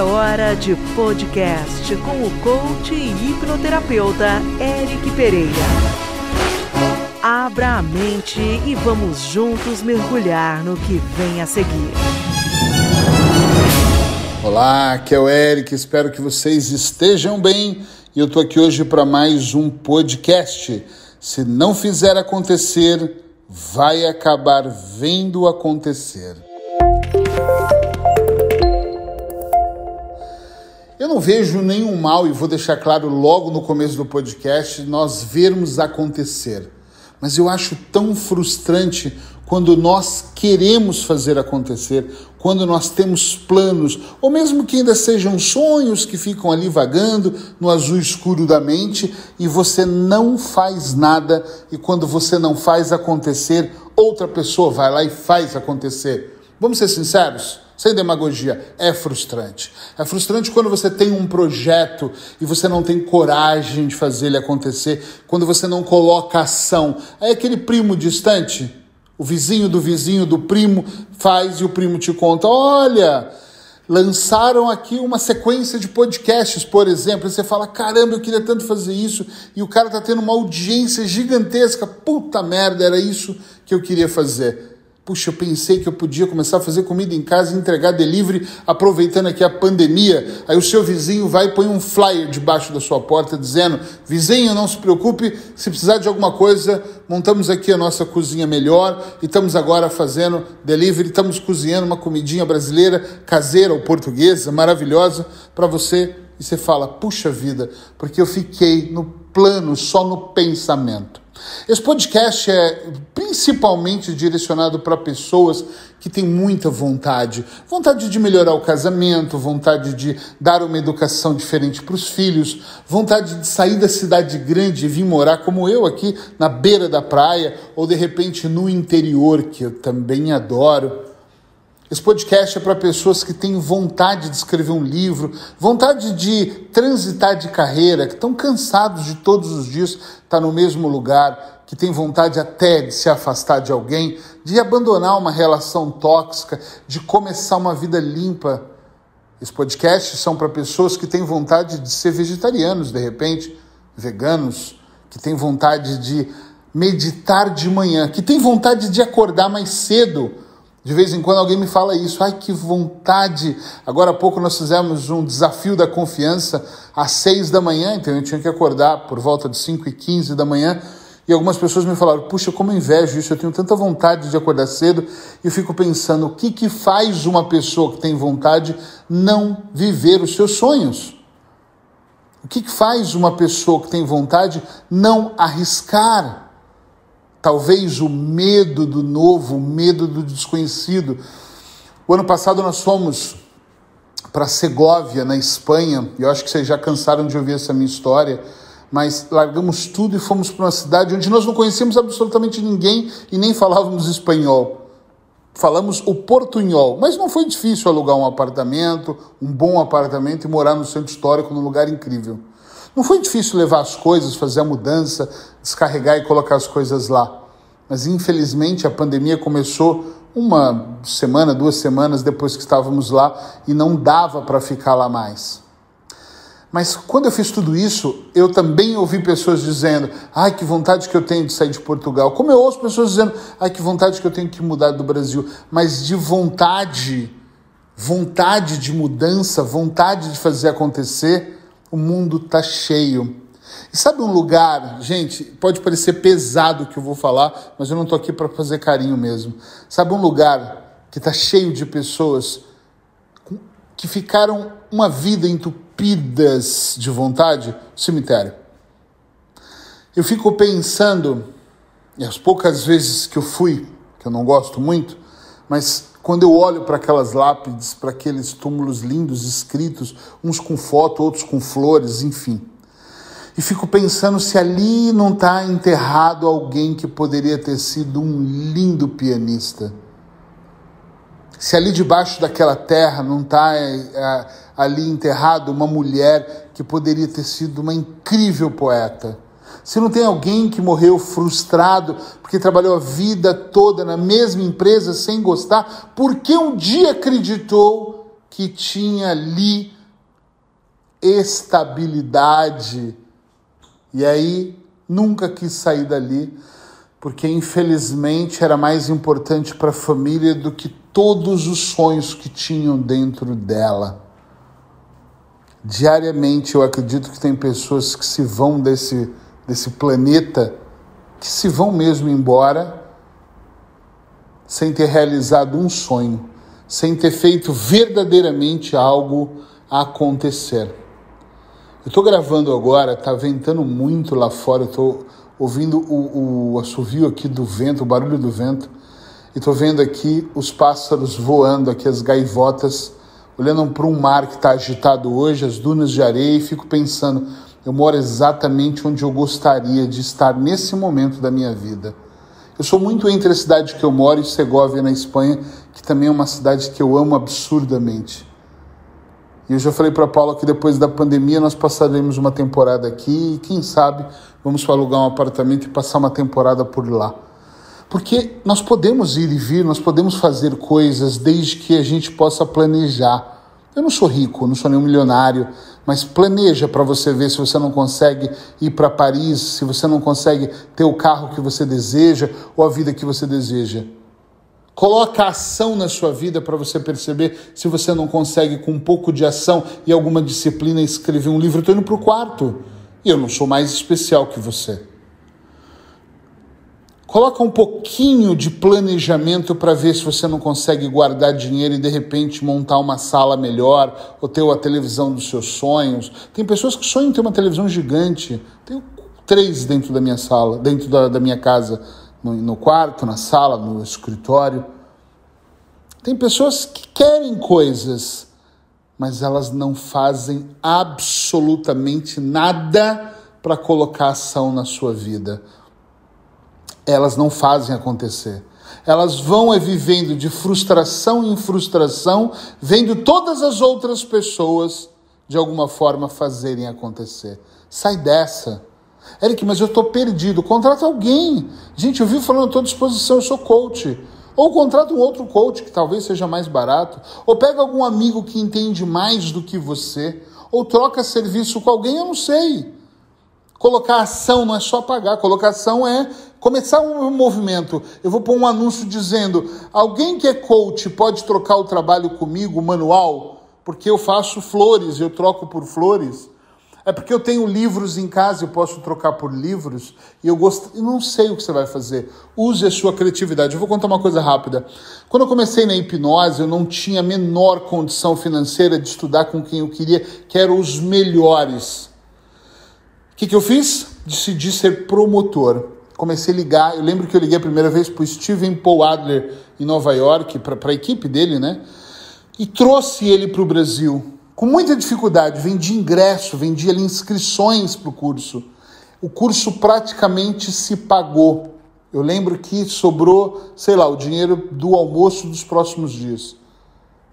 É hora de podcast com o coach e hipnoterapeuta Eric Pereira. Abra a mente e vamos juntos mergulhar no que vem a seguir. Olá, aqui é o Eric, espero que vocês estejam bem e eu tô aqui hoje para mais um podcast. Se não fizer acontecer, vai acabar vendo acontecer. Eu não vejo nenhum mal, e vou deixar claro logo no começo do podcast, nós vermos acontecer. Mas eu acho tão frustrante quando nós queremos fazer acontecer, quando nós temos planos, ou mesmo que ainda sejam sonhos que ficam ali vagando no azul escuro da mente e você não faz nada, e quando você não faz acontecer, outra pessoa vai lá e faz acontecer. Vamos ser sinceros? Sem demagogia, é frustrante. É frustrante quando você tem um projeto e você não tem coragem de fazer ele acontecer, quando você não coloca ação. Aí aquele primo distante, o vizinho do vizinho do primo faz e o primo te conta: olha. Lançaram aqui uma sequência de podcasts, por exemplo, e você fala: caramba, eu queria tanto fazer isso, e o cara está tendo uma audiência gigantesca. Puta merda, era isso que eu queria fazer. Puxa, eu pensei que eu podia começar a fazer comida em casa entregar delivery, aproveitando aqui a pandemia. Aí o seu vizinho vai e põe um flyer debaixo da sua porta dizendo: Vizinho, não se preocupe, se precisar de alguma coisa, montamos aqui a nossa cozinha melhor e estamos agora fazendo delivery, estamos cozinhando uma comidinha brasileira, caseira ou portuguesa, maravilhosa para você. E você fala: Puxa vida, porque eu fiquei no plano, só no pensamento. Esse podcast é principalmente direcionado para pessoas que têm muita vontade. Vontade de melhorar o casamento, vontade de dar uma educação diferente para os filhos, vontade de sair da cidade grande e vir morar como eu aqui na beira da praia ou de repente no interior, que eu também adoro. Esse podcast é para pessoas que têm vontade de escrever um livro, vontade de transitar de carreira, que estão cansados de todos os dias estar no mesmo lugar, que têm vontade até de se afastar de alguém, de abandonar uma relação tóxica, de começar uma vida limpa. Esses podcasts são para pessoas que têm vontade de ser vegetarianos, de repente, veganos, que têm vontade de meditar de manhã, que têm vontade de acordar mais cedo de vez em quando alguém me fala isso, ai que vontade. Agora há pouco nós fizemos um desafio da confiança às seis da manhã, então eu tinha que acordar por volta de cinco e quinze da manhã. E algumas pessoas me falaram, puxa, como invejo isso, eu tenho tanta vontade de acordar cedo. E eu fico pensando, o que, que faz uma pessoa que tem vontade não viver os seus sonhos? O que, que faz uma pessoa que tem vontade não arriscar? Talvez o medo do novo, o medo do desconhecido. O ano passado nós fomos para Segóvia, na Espanha, e eu acho que vocês já cansaram de ouvir essa minha história, mas largamos tudo e fomos para uma cidade onde nós não conhecíamos absolutamente ninguém e nem falávamos espanhol. Falamos o portunhol, mas não foi difícil alugar um apartamento, um bom apartamento e morar no centro histórico, num lugar incrível. Não foi difícil levar as coisas, fazer a mudança, descarregar e colocar as coisas lá. Mas infelizmente a pandemia começou uma semana, duas semanas depois que estávamos lá e não dava para ficar lá mais. Mas quando eu fiz tudo isso, eu também ouvi pessoas dizendo: ai, que vontade que eu tenho de sair de Portugal. Como eu ouço pessoas dizendo: ai, que vontade que eu tenho que mudar do Brasil. Mas de vontade, vontade de mudança, vontade de fazer acontecer, o mundo está cheio. E sabe um lugar, gente, pode parecer pesado o que eu vou falar, mas eu não estou aqui para fazer carinho mesmo. Sabe um lugar que está cheio de pessoas que ficaram uma vida entupidas de vontade? Cemitério. Eu fico pensando, e as poucas vezes que eu fui, que eu não gosto muito, mas quando eu olho para aquelas lápides, para aqueles túmulos lindos escritos, uns com foto, outros com flores, enfim. E fico pensando se ali não está enterrado alguém que poderia ter sido um lindo pianista. Se ali debaixo daquela terra não está é, ali enterrado uma mulher que poderia ter sido uma incrível poeta se não tem alguém que morreu frustrado porque trabalhou a vida toda na mesma empresa sem gostar, porque um dia acreditou que tinha ali estabilidade. E aí nunca quis sair dali, porque infelizmente era mais importante para a família do que todos os sonhos que tinham dentro dela. Diariamente eu acredito que tem pessoas que se vão desse, desse planeta, que se vão mesmo embora, sem ter realizado um sonho, sem ter feito verdadeiramente algo acontecer. Eu estou gravando agora, está ventando muito lá fora, estou ouvindo o, o assovio aqui do vento, o barulho do vento, e estou vendo aqui os pássaros voando, aqui as gaivotas, olhando para um mar que está agitado hoje, as dunas de areia, e fico pensando, eu moro exatamente onde eu gostaria de estar nesse momento da minha vida. Eu sou muito entre a cidade que eu moro e Segovia, na Espanha, que também é uma cidade que eu amo absurdamente. E eu já falei para Paula que depois da pandemia nós passaremos uma temporada aqui e quem sabe vamos alugar um apartamento e passar uma temporada por lá. Porque nós podemos ir e vir, nós podemos fazer coisas desde que a gente possa planejar. Eu não sou rico, não sou nenhum milionário, mas planeja para você ver se você não consegue ir para Paris, se você não consegue ter o carro que você deseja ou a vida que você deseja. Coloca ação na sua vida para você perceber se você não consegue, com um pouco de ação e alguma disciplina, escrever um livro. Estou indo para o quarto e eu não sou mais especial que você. Coloca um pouquinho de planejamento para ver se você não consegue guardar dinheiro e de repente montar uma sala melhor ou ter a televisão dos seus sonhos. Tem pessoas que sonham em ter uma televisão gigante. Tenho três dentro da minha sala, dentro da, da minha casa no, no quarto, na sala, no escritório. Tem pessoas que querem coisas, mas elas não fazem absolutamente nada para colocar ação na sua vida. Elas não fazem acontecer. Elas vão é vivendo de frustração em frustração, vendo todas as outras pessoas de alguma forma fazerem acontecer. Sai dessa. Eric, mas eu estou perdido. Contrata alguém. Gente, eu vi falando, estou à disposição, eu sou coach. Ou contrata um outro coach que talvez seja mais barato. Ou pega algum amigo que entende mais do que você. Ou troca serviço com alguém, eu não sei. Colocar ação não é só pagar, colocar ação é começar um movimento. Eu vou pôr um anúncio dizendo: alguém que é coach pode trocar o trabalho comigo, manual, porque eu faço flores, eu troco por flores. É porque eu tenho livros em casa, eu posso trocar por livros, e eu gosto, eu não sei o que você vai fazer. Use a sua criatividade. Eu vou contar uma coisa rápida. Quando eu comecei na hipnose, eu não tinha a menor condição financeira de estudar com quem eu queria, que eram os melhores. Que, que eu fiz? Decidi ser promotor. Comecei a ligar, eu lembro que eu liguei a primeira vez para o Steven Paul Adler em Nova York, para a equipe dele, né? E trouxe ele para o Brasil com muita dificuldade, vendi ingresso, vendi ali inscrições para o curso. O curso praticamente se pagou. Eu lembro que sobrou, sei lá, o dinheiro do almoço dos próximos dias.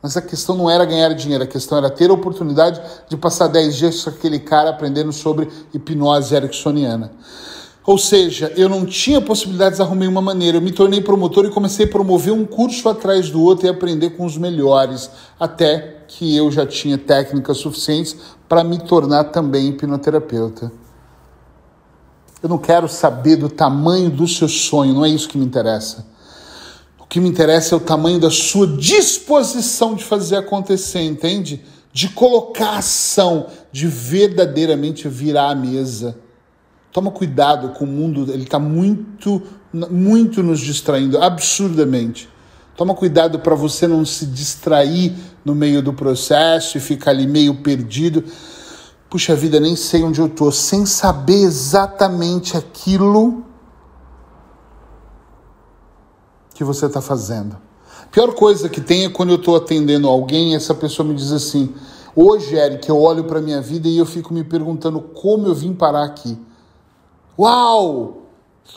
Mas a questão não era ganhar dinheiro, a questão era ter a oportunidade de passar 10 dias com aquele cara aprendendo sobre hipnose ericksoniana. Ou seja, eu não tinha possibilidades, arrumei uma maneira. Eu me tornei promotor e comecei a promover um curso atrás do outro e aprender com os melhores, até que eu já tinha técnicas suficientes para me tornar também hipnoterapeuta. Eu não quero saber do tamanho do seu sonho, não é isso que me interessa. O que me interessa é o tamanho da sua disposição de fazer acontecer, entende? De colocar ação, de verdadeiramente virar a mesa. Toma cuidado com o mundo, ele está muito, muito nos distraindo, absurdamente. Toma cuidado para você não se distrair no meio do processo e ficar ali meio perdido. Puxa vida, nem sei onde eu estou, sem saber exatamente aquilo que você está fazendo. Pior coisa que tem é quando eu estou atendendo alguém e essa pessoa me diz assim: Hoje, Eric, eu olho para minha vida e eu fico me perguntando como eu vim parar aqui. Uau!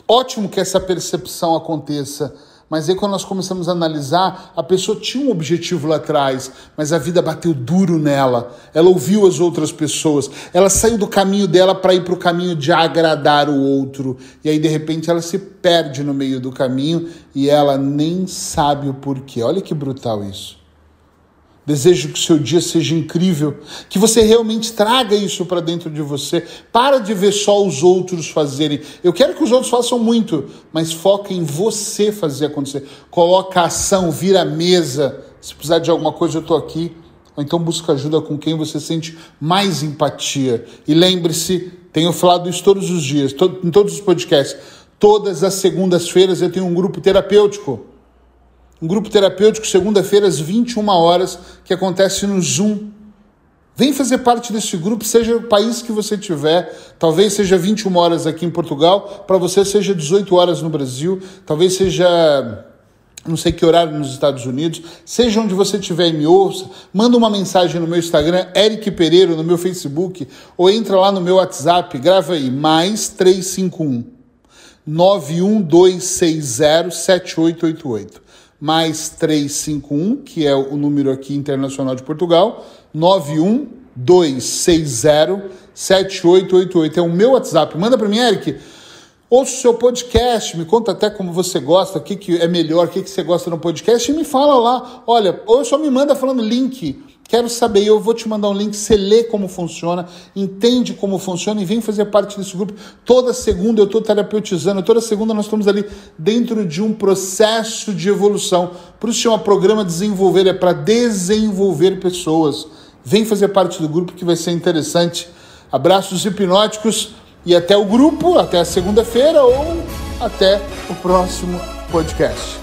Ótimo que essa percepção aconteça. Mas aí quando nós começamos a analisar, a pessoa tinha um objetivo lá atrás, mas a vida bateu duro nela. Ela ouviu as outras pessoas, ela saiu do caminho dela para ir para o caminho de agradar o outro. E aí de repente ela se perde no meio do caminho e ela nem sabe o porquê. Olha que brutal isso. Desejo que o seu dia seja incrível, que você realmente traga isso para dentro de você. Para de ver só os outros fazerem. Eu quero que os outros façam muito, mas foca em você fazer acontecer. Coloca a ação, vira a mesa. Se precisar de alguma coisa, eu estou aqui. Ou então busca ajuda com quem você sente mais empatia. E lembre-se, tenho falado isso todos os dias, em todos os podcasts. Todas as segundas-feiras eu tenho um grupo terapêutico um grupo terapêutico segunda-feira às 21 horas, que acontece no Zoom. Vem fazer parte desse grupo, seja o país que você tiver, talvez seja 21 horas aqui em Portugal, para você seja 18 horas no Brasil, talvez seja não sei que horário nos Estados Unidos, seja onde você estiver e me ouça, manda uma mensagem no meu Instagram, Eric Pereira, no meu Facebook, ou entra lá no meu WhatsApp, grava aí, mais 351 91260 7888 mais 351, que é o número aqui internacional de Portugal, 91260 7888. É o meu WhatsApp. Manda para mim, Eric. Ouça o seu podcast, me conta até como você gosta, o que, que é melhor, o que, que você gosta no podcast, e me fala lá. Olha, ou só me manda falando link Quero saber, eu vou te mandar um link, você lê como funciona, entende como funciona e vem fazer parte desse grupo. Toda segunda eu estou terapeutizando, toda segunda nós estamos ali dentro de um processo de evolução. Por isso chama programa Desenvolver, é para desenvolver pessoas. Vem fazer parte do grupo que vai ser interessante. Abraços hipnóticos e até o grupo, até a segunda-feira ou até o próximo podcast.